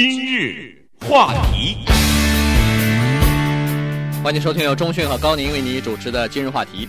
今日话题，欢迎收听由中讯和高宁为你主持的今日话题。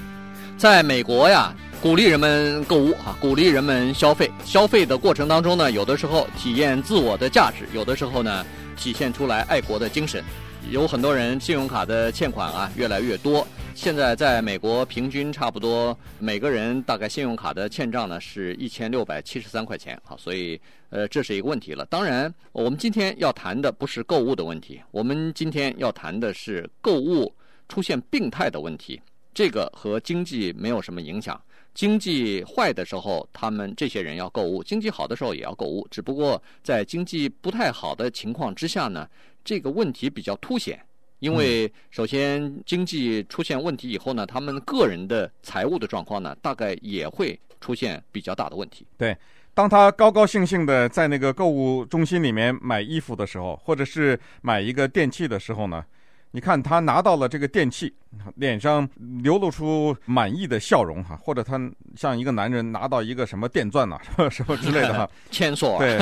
在美国呀，鼓励人们购物啊，鼓励人们消费。消费的过程当中呢，有的时候体验自我的价值，有的时候呢，体现出来爱国的精神。有很多人信用卡的欠款啊越来越多，现在在美国平均差不多每个人大概信用卡的欠账呢是一千六百七十三块钱啊，所以呃这是一个问题了。当然，我们今天要谈的不是购物的问题，我们今天要谈的是购物出现病态的问题。这个和经济没有什么影响，经济坏的时候，他们这些人要购物；经济好的时候也要购物，只不过在经济不太好的情况之下呢。这个问题比较凸显，因为首先经济出现问题以后呢，他们个人的财务的状况呢，大概也会出现比较大的问题。对，当他高高兴兴的在那个购物中心里面买衣服的时候，或者是买一个电器的时候呢。你看他拿到了这个电器，脸上流露出满意的笑容哈，或者他像一个男人拿到一个什么电钻呐，什 么什么之类的哈，牵索对，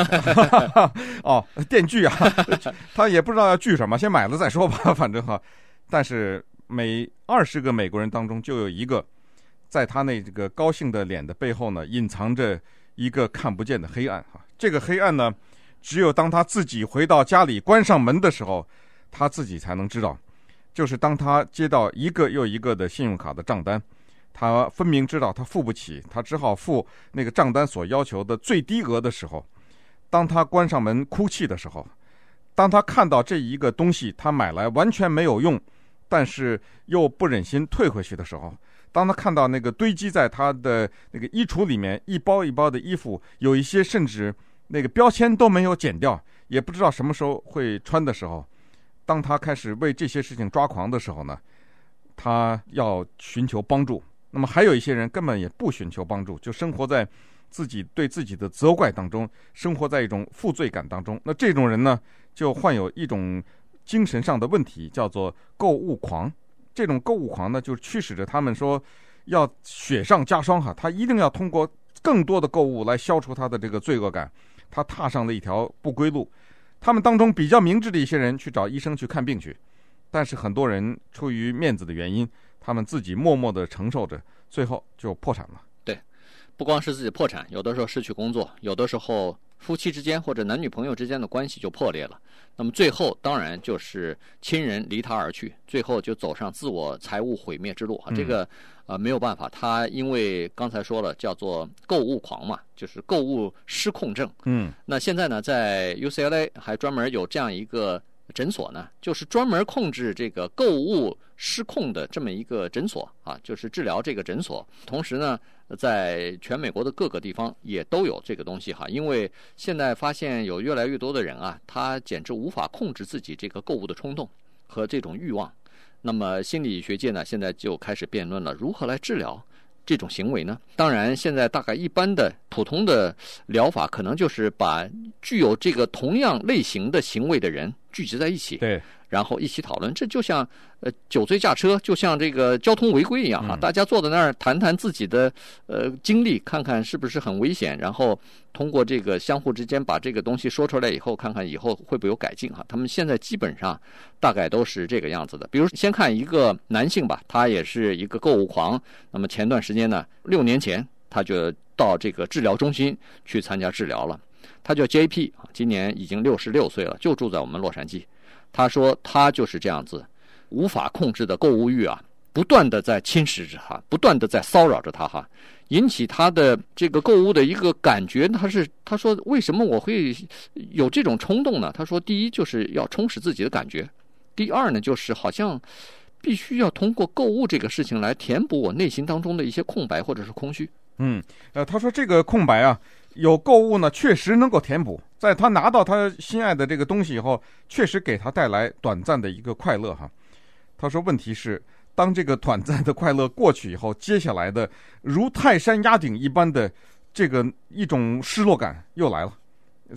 哦，电锯啊，他也不知道要锯什么，先买了再说吧，反正哈。但是每二十个美国人当中就有一个，在他那这个高兴的脸的背后呢，隐藏着一个看不见的黑暗哈。这个黑暗呢，只有当他自己回到家里关上门的时候。他自己才能知道，就是当他接到一个又一个的信用卡的账单，他分明知道他付不起，他只好付那个账单所要求的最低额的时候，当他关上门哭泣的时候，当他看到这一个东西他买来完全没有用，但是又不忍心退回去的时候，当他看到那个堆积在他的那个衣橱里面一包一包的衣服，有一些甚至那个标签都没有剪掉，也不知道什么时候会穿的时候。当他开始为这些事情抓狂的时候呢，他要寻求帮助。那么还有一些人根本也不寻求帮助，就生活在自己对自己的责怪当中，生活在一种负罪感当中。那这种人呢，就患有一种精神上的问题，叫做购物狂。这种购物狂呢，就驱使着他们说要雪上加霜哈，他一定要通过更多的购物来消除他的这个罪恶感。他踏上了一条不归路。他们当中比较明智的一些人去找医生去看病去，但是很多人出于面子的原因，他们自己默默地承受着，最后就破产了。对，不光是自己破产，有的时候失去工作，有的时候夫妻之间或者男女朋友之间的关系就破裂了。那么最后当然就是亲人离他而去，最后就走上自我财务毁灭之路啊！这个啊、呃、没有办法，他因为刚才说了叫做购物狂嘛，就是购物失控症。嗯，那现在呢，在 UCLA 还专门有这样一个。诊所呢，就是专门控制这个购物失控的这么一个诊所啊，就是治疗这个诊所。同时呢，在全美国的各个地方也都有这个东西哈，因为现在发现有越来越多的人啊，他简直无法控制自己这个购物的冲动和这种欲望。那么心理学界呢，现在就开始辩论了，如何来治疗这种行为呢？当然，现在大概一般的普通的疗法，可能就是把具有这个同样类型的行为的人。聚集在一起，对，然后一起讨论，这就像呃酒醉驾车，就像这个交通违规一样哈、大家坐在那儿谈谈自己的呃经历，看看是不是很危险，然后通过这个相互之间把这个东西说出来以后，看看以后会不会有改进哈、啊。他们现在基本上大概都是这个样子的。比如先看一个男性吧，他也是一个购物狂，那么前段时间呢，六年前他就到这个治疗中心去参加治疗了。他叫 JP 啊，今年已经六十六岁了，就住在我们洛杉矶。他说他就是这样子，无法控制的购物欲啊，不断的在侵蚀着他，不断的在骚扰着他哈，引起他的这个购物的一个感觉。他是他说为什么我会有这种冲动呢？他说第一就是要充实自己的感觉，第二呢就是好像必须要通过购物这个事情来填补我内心当中的一些空白或者是空虚。嗯，呃，他说这个空白啊。有购物呢，确实能够填补。在他拿到他心爱的这个东西以后，确实给他带来短暂的一个快乐哈。他说，问题是当这个短暂的快乐过去以后，接下来的如泰山压顶一般的这个一种失落感又来了。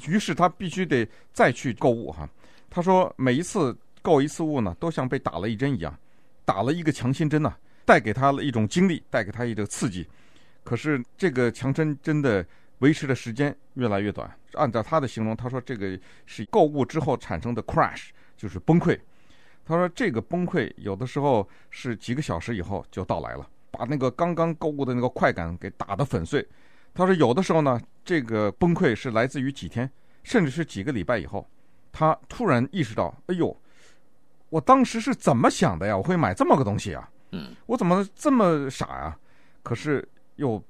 于是他必须得再去购物哈。他说，每一次购一次物呢，都像被打了一针一样，打了一个强心针呐，带给他了一种经历，带给他一个刺激。可是这个强撑真的。维持的时间越来越短。按照他的形容，他说这个是购物之后产生的 crash，就是崩溃。他说这个崩溃有的时候是几个小时以后就到来了，把那个刚刚购物的那个快感给打得粉碎。他说有的时候呢，这个崩溃是来自于几天，甚至是几个礼拜以后，他突然意识到，哎呦，我当时是怎么想的呀？我会买这么个东西啊？嗯，我怎么这么傻呀？可是又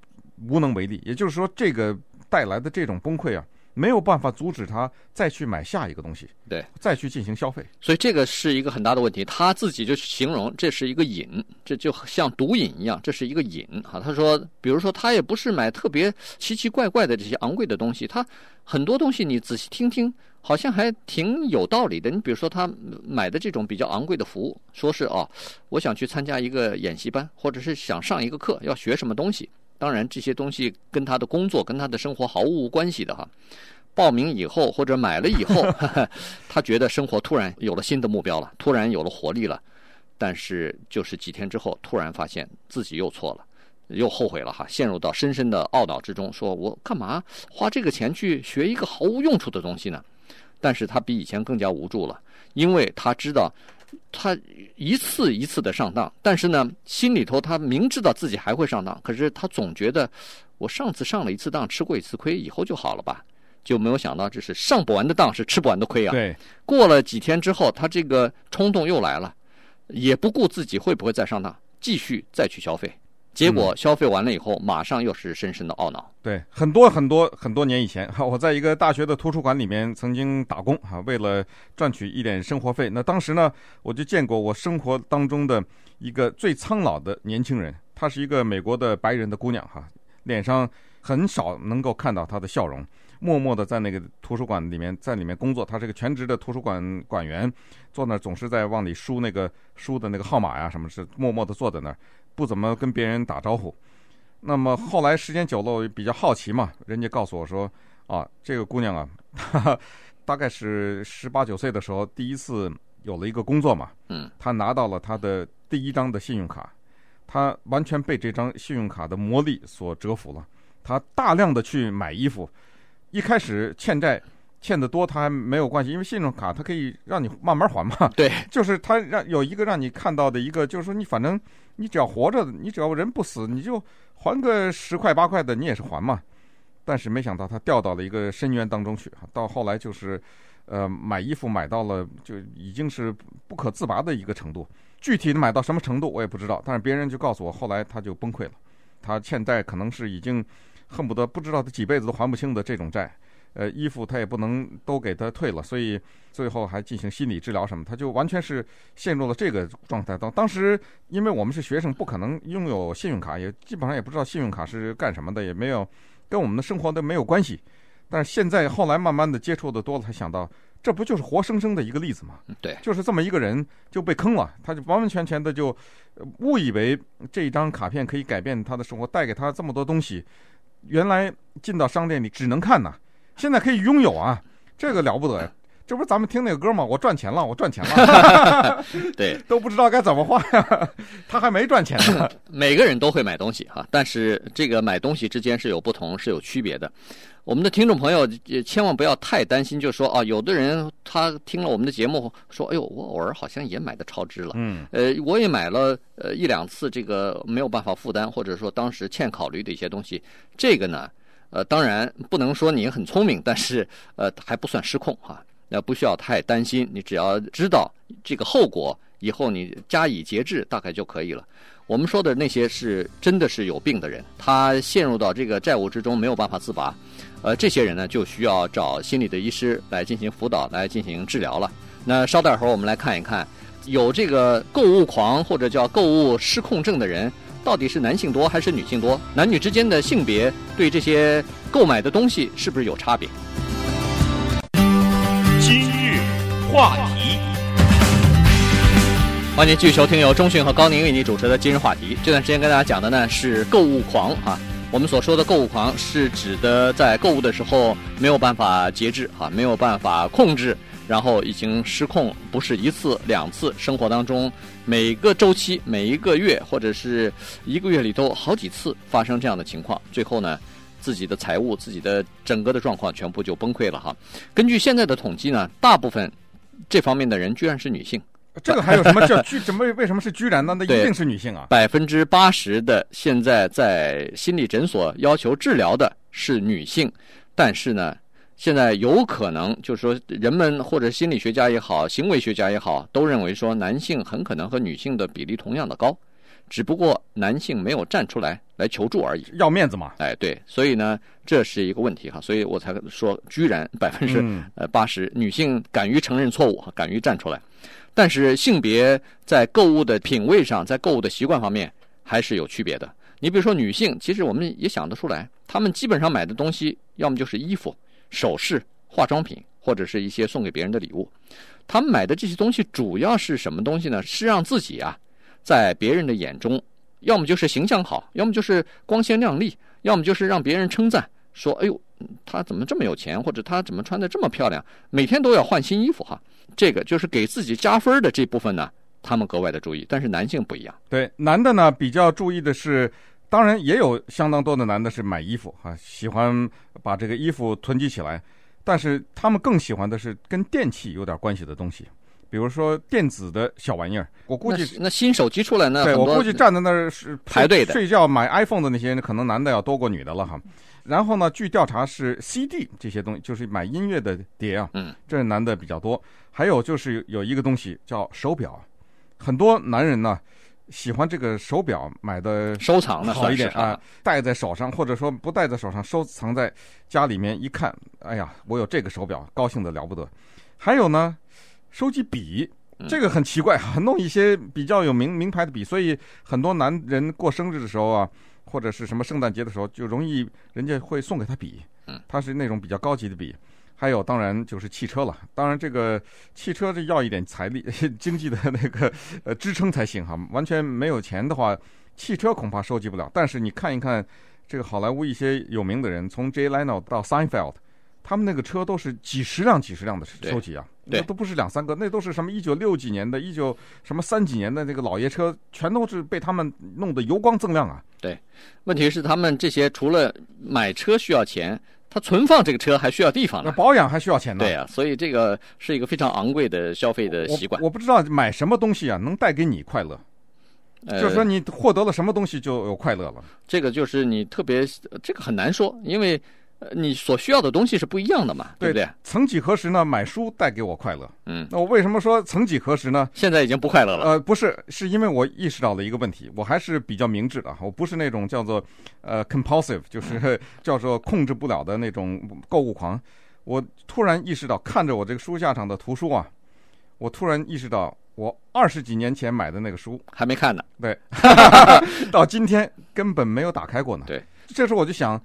无能为力。也就是说，这个带来的这种崩溃啊。没有办法阻止他再去买下一个东西，对，再去进行消费。所以这个是一个很大的问题。他自己就形容这是一个瘾，这就像毒瘾一样，这是一个瘾啊。他说，比如说他也不是买特别奇奇怪怪的这些昂贵的东西，他很多东西你仔细听听，好像还挺有道理的。你比如说他买的这种比较昂贵的服务，说是哦，我想去参加一个演习班，或者是想上一个课，要学什么东西。当然，这些东西跟他的工作、跟他的生活毫无关系的哈。报名以后或者买了以后，他觉得生活突然有了新的目标了，突然有了活力了。但是就是几天之后，突然发现自己又错了，又后悔了哈，陷入到深深的懊恼之中，说我干嘛花这个钱去学一个毫无用处的东西呢？但是他比以前更加无助了，因为他知道。他一次一次的上当，但是呢，心里头他明知道自己还会上当，可是他总觉得我上次上了一次当，吃过一次亏，以后就好了吧？就没有想到这是上不完的当，是吃不完的亏啊！对，过了几天之后，他这个冲动又来了，也不顾自己会不会再上当，继续再去消费。结果消费完了以后，马上又是深深的懊恼。对，很多很多很多年以前，哈，我在一个大学的图书馆里面曾经打工，哈，为了赚取一点生活费。那当时呢，我就见过我生活当中的一个最苍老的年轻人，她是一个美国的白人的姑娘，哈，脸上很少能够看到她的笑容，默默的在那个图书馆里面，在里面工作。她是个全职的图书馆馆员，坐那儿总是在往里输那个书的那个号码呀，什么是默默的坐在那儿。不怎么跟别人打招呼，那么后来时间久了，我比较好奇嘛，人家告诉我说，啊，这个姑娘啊，她 大概是十八九岁的时候第一次有了一个工作嘛，嗯，她拿到了她的第一张的信用卡，她完全被这张信用卡的魔力所折服了，她大量的去买衣服，一开始欠债。欠的多，他还没有关系，因为信用卡它可以让你慢慢还嘛。对，就是他让有一个让你看到的一个，就是说你反正你只要活着，你只要人不死，你就还个十块八块的，你也是还嘛。但是没想到他掉到了一个深渊当中去，到后来就是，呃，买衣服买到了就已经是不可自拔的一个程度。具体的买到什么程度我也不知道，但是别人就告诉我，后来他就崩溃了。他欠债可能是已经恨不得不知道他几辈子都还不清的这种债。呃，衣服他也不能都给他退了，所以最后还进行心理治疗什么，他就完全是陷入了这个状态。当当时，因为我们是学生，不可能拥有信用卡，也基本上也不知道信用卡是干什么的，也没有跟我们的生活都没有关系。但是现在后来慢慢的接触的多了，才想到这不就是活生生的一个例子吗？对，就是这么一个人就被坑了，他就完完全全的就误以为这一张卡片可以改变他的生活，带给他这么多东西。原来进到商店里只能看呐。现在可以拥有啊，这个了不得呀！这不是咱们听那个歌吗？我赚钱了，我赚钱了。对，都不知道该怎么花呀。他还没赚钱呢。每个人都会买东西哈，但是这个买东西之间是有不同，是有区别的。我们的听众朋友也千万不要太担心，就说啊，有的人他听了我们的节目，说，哎呦，我偶尔好像也买的超支了。嗯。呃，我也买了呃一两次这个没有办法负担，或者说当时欠考虑的一些东西。这个呢。呃，当然不能说你很聪明，但是呃还不算失控哈，那不需要太担心。你只要知道这个后果，以后你加以节制，大概就可以了。我们说的那些是真的是有病的人，他陷入到这个债务之中没有办法自拔，呃，这些人呢就需要找心理的医师来进行辅导，来进行治疗了。那稍待会儿我们来看一看，有这个购物狂或者叫购物失控症的人。到底是男性多还是女性多？男女之间的性别对这些购买的东西是不是有差别？今日话题，欢迎继续收听由中讯和高宁为你主持的今日话题。这段时间跟大家讲的呢是购物狂啊。我们所说的购物狂是指的在购物的时候没有办法节制啊，没有办法控制。然后已经失控，不是一次两次，生活当中每个周期、每一个月或者是一个月里头好几次发生这样的情况，最后呢，自己的财务、自己的整个的状况全部就崩溃了哈。根据现在的统计呢，大部分这方面的人居然是女性。这个还有什么叫居？怎么为什么是居然呢？那一定是女性啊！百分之八十的现在在心理诊所要求治疗的是女性，但是呢，现在有可能就是说，人们或者心理学家也好，行为学家也好，都认为说男性很可能和女性的比例同样的高，只不过男性没有站出来来求助而已。要面子嘛？哎，对，所以呢，这是一个问题哈，所以我才说，居然 百分之呃八十女性敢于承认错误，敢于站出来。但是性别在购物的品味上，在购物的习惯方面还是有区别的。你比如说女性，其实我们也想得出来，她们基本上买的东西，要么就是衣服、首饰、化妆品，或者是一些送给别人的礼物。他们买的这些东西主要是什么东西呢？是让自己啊，在别人的眼中，要么就是形象好，要么就是光鲜亮丽，要么就是让别人称赞，说：“哎呦，他怎么这么有钱？或者他怎么穿得这么漂亮？每天都要换新衣服哈。”这个就是给自己加分的这部分呢，他们格外的注意。但是男性不一样，对男的呢比较注意的是，当然也有相当多的男的是买衣服啊，喜欢把这个衣服囤积起来。但是他们更喜欢的是跟电器有点关系的东西，比如说电子的小玩意儿。我估计那，那新手机出来呢，对我估计站在那儿是排队的，睡觉买 iPhone 的那些人，可能男的要多过女的了哈。然后呢，据调查是 CD 这些东西，就是买音乐的碟啊，嗯，这是男的比较多。还有就是有一个东西叫手表，很多男人呢喜欢这个手表买的收藏的好一点啊，戴在手上，或者说不戴在手上，收藏在家里面。一看，哎呀，我有这个手表，高兴的了不得。还有呢，收集笔，这个很奇怪啊，弄一些比较有名名牌的笔，所以很多男人过生日的时候啊。或者是什么圣诞节的时候，就容易人家会送给他笔，嗯，他是那种比较高级的笔。还有，当然就是汽车了。当然，这个汽车这要一点财力、经济的那个呃支撑才行哈。完全没有钱的话，汽车恐怕收集不了。但是你看一看这个好莱坞一些有名的人，从 Jay Leno 到 Seinfeld。他们那个车都是几十辆、几十辆的收集啊，那都不是两三个，那都是什么一九六几年的、一九什么三几年的那个老爷车，全都是被他们弄得油光锃亮啊。对，问题是他们这些除了买车需要钱，他存放这个车还需要地方呢，那保养还需要钱呢。对啊，所以这个是一个非常昂贵的消费的习惯。我，我不知道买什么东西啊能带给你快乐，呃，就是说你获得了什么东西就有快乐了。这个就是你特别，这个很难说，因为。呃，你所需要的东西是不一样的嘛，对，对不对？曾几何时呢，买书带给我快乐。嗯，那我为什么说曾几何时呢？现在已经不快乐了。呃，不是，是因为我意识到了一个问题，我还是比较明智的，我不是那种叫做呃 compulsive，就是叫做控制不了的那种购物狂。我突然意识到，看着我这个书架上的图书啊，我突然意识到，我二十几年前买的那个书还没看呢。对，到今天根本没有打开过呢。对，这时候我就想，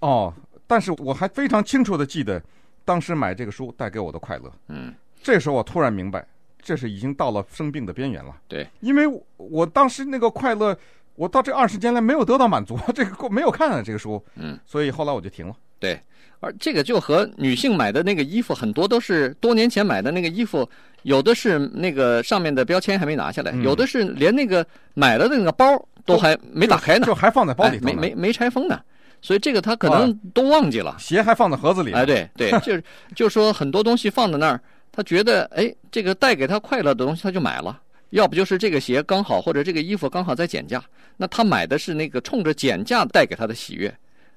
哦。但是我还非常清楚地记得，当时买这个书带给我的快乐。嗯，这时候我突然明白，这是已经到了生病的边缘了。对，因为我当时那个快乐，我到这二十年来没有得到满足，这个没有看啊这个书。嗯，所以后来我就停了。对，而这个就和女性买的那个衣服很多都是多年前买的那个衣服，有的是那个上面的标签还没拿下来，有的是连那个买了的那个包都还没打开呢，就还放在包里头，没没没拆封呢。所以这个他可能都忘记了，啊、鞋还放在盒子里。哎，对对，就是就说很多东西放在那儿，他觉得哎，这个带给他快乐的东西他就买了，要不就是这个鞋刚好或者这个衣服刚好在减价，那他买的是那个冲着减价带给他的喜悦，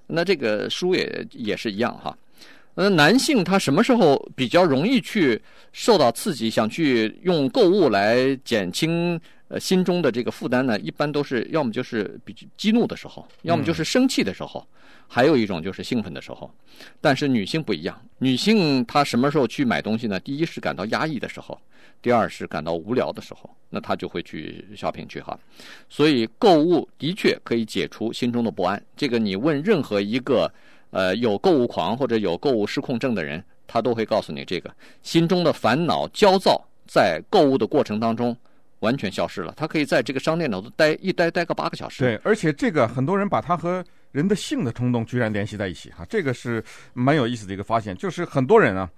那这个书也也是一样哈。呃，男性他什么时候比较容易去受到刺激，想去用购物来减轻？呃，心中的这个负担呢，一般都是要么就是比激怒的时候，要么就是生气的时候，还有一种就是兴奋的时候。但是女性不一样，女性她什么时候去买东西呢？第一是感到压抑的时候，第二是感到无聊的时候，那她就会去 shopping 去哈。所以购物的确可以解除心中的不安。这个你问任何一个呃有购物狂或者有购物失控症的人，他都会告诉你这个心中的烦恼、焦躁，在购物的过程当中。完全消失了，他可以在这个商店里头待一待待个八个小时。对，而且这个很多人把他和人的性的冲动居然联系在一起哈，这个是蛮有意思的一个发现。就是很多人啊，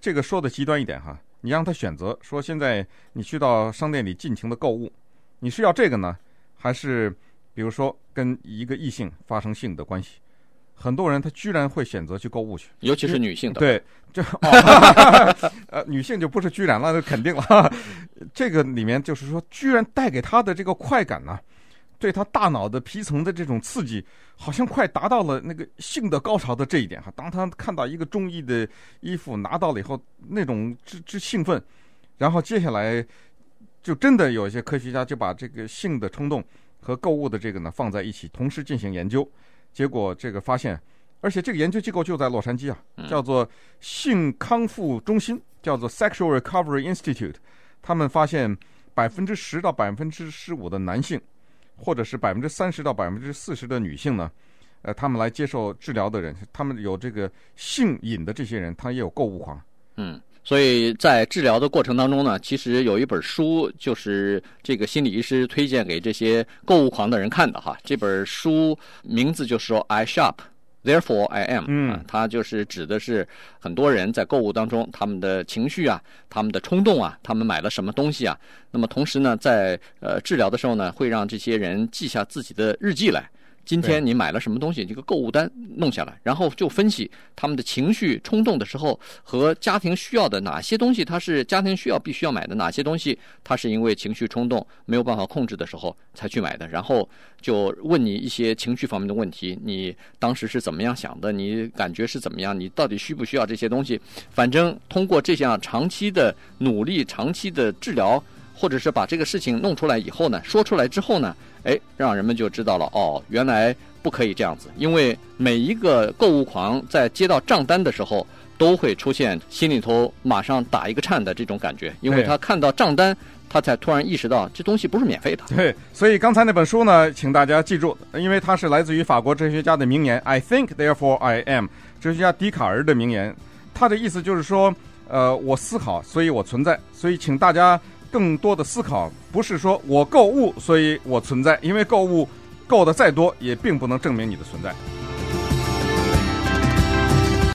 这个说的极端一点哈，你让他选择，说现在你去到商店里尽情的购物，你是要这个呢，还是比如说跟一个异性发生性的关系？很多人他居然会选择去购物去，尤其是女性的。对，这哦，呃，女性就不是居然了，那肯定了。这个里面就是说，居然带给他的这个快感呢，对他大脑的皮层的这种刺激，好像快达到了那个性的高潮的这一点哈。当他看到一个中意的衣服拿到了以后，那种之之兴奋，然后接下来就真的有一些科学家就把这个性的冲动和购物的这个呢放在一起，同时进行研究。结果这个发现，而且这个研究机构就在洛杉矶啊，叫做性康复中心，叫做 Sexual Recovery Institute。他们发现百分之十到百分之十五的男性，或者是百分之三十到百分之四十的女性呢，呃，他们来接受治疗的人，他们有这个性瘾的这些人，他也有购物狂。嗯，所以在治疗的过程当中呢，其实有一本书，就是这个心理医师推荐给这些购物狂的人看的哈。这本书名字就是说 I shop。Therefore, I am。嗯，它就是指的是很多人在购物当中，他们的情绪啊，他们的冲动啊，他们买了什么东西啊。那么同时呢，在呃治疗的时候呢，会让这些人记下自己的日记来。今天你买了什么东西？这个购物单弄下来，然后就分析他们的情绪冲动的时候和家庭需要的哪些东西，他是家庭需要必须要买的，哪些东西他是因为情绪冲动没有办法控制的时候才去买的。然后就问你一些情绪方面的问题，你当时是怎么样想的？你感觉是怎么样？你到底需不需要这些东西？反正通过这项长期的努力、长期的治疗，或者是把这个事情弄出来以后呢，说出来之后呢，哎，让人们就知道了哦，原来不可以这样子，因为每一个购物狂在接到账单的时候，都会出现心里头马上打一个颤的这种感觉，因为他看到账单，他才突然意识到这东西不是免费的。对，所以刚才那本书呢，请大家记住，因为它是来自于法国哲学家的名言，I think therefore I am，哲学家笛卡尔的名言，他的意思就是说，呃，我思考，所以我存在，所以请大家。更多的思考，不是说我购物，所以我存在，因为购物购的再多，也并不能证明你的存在。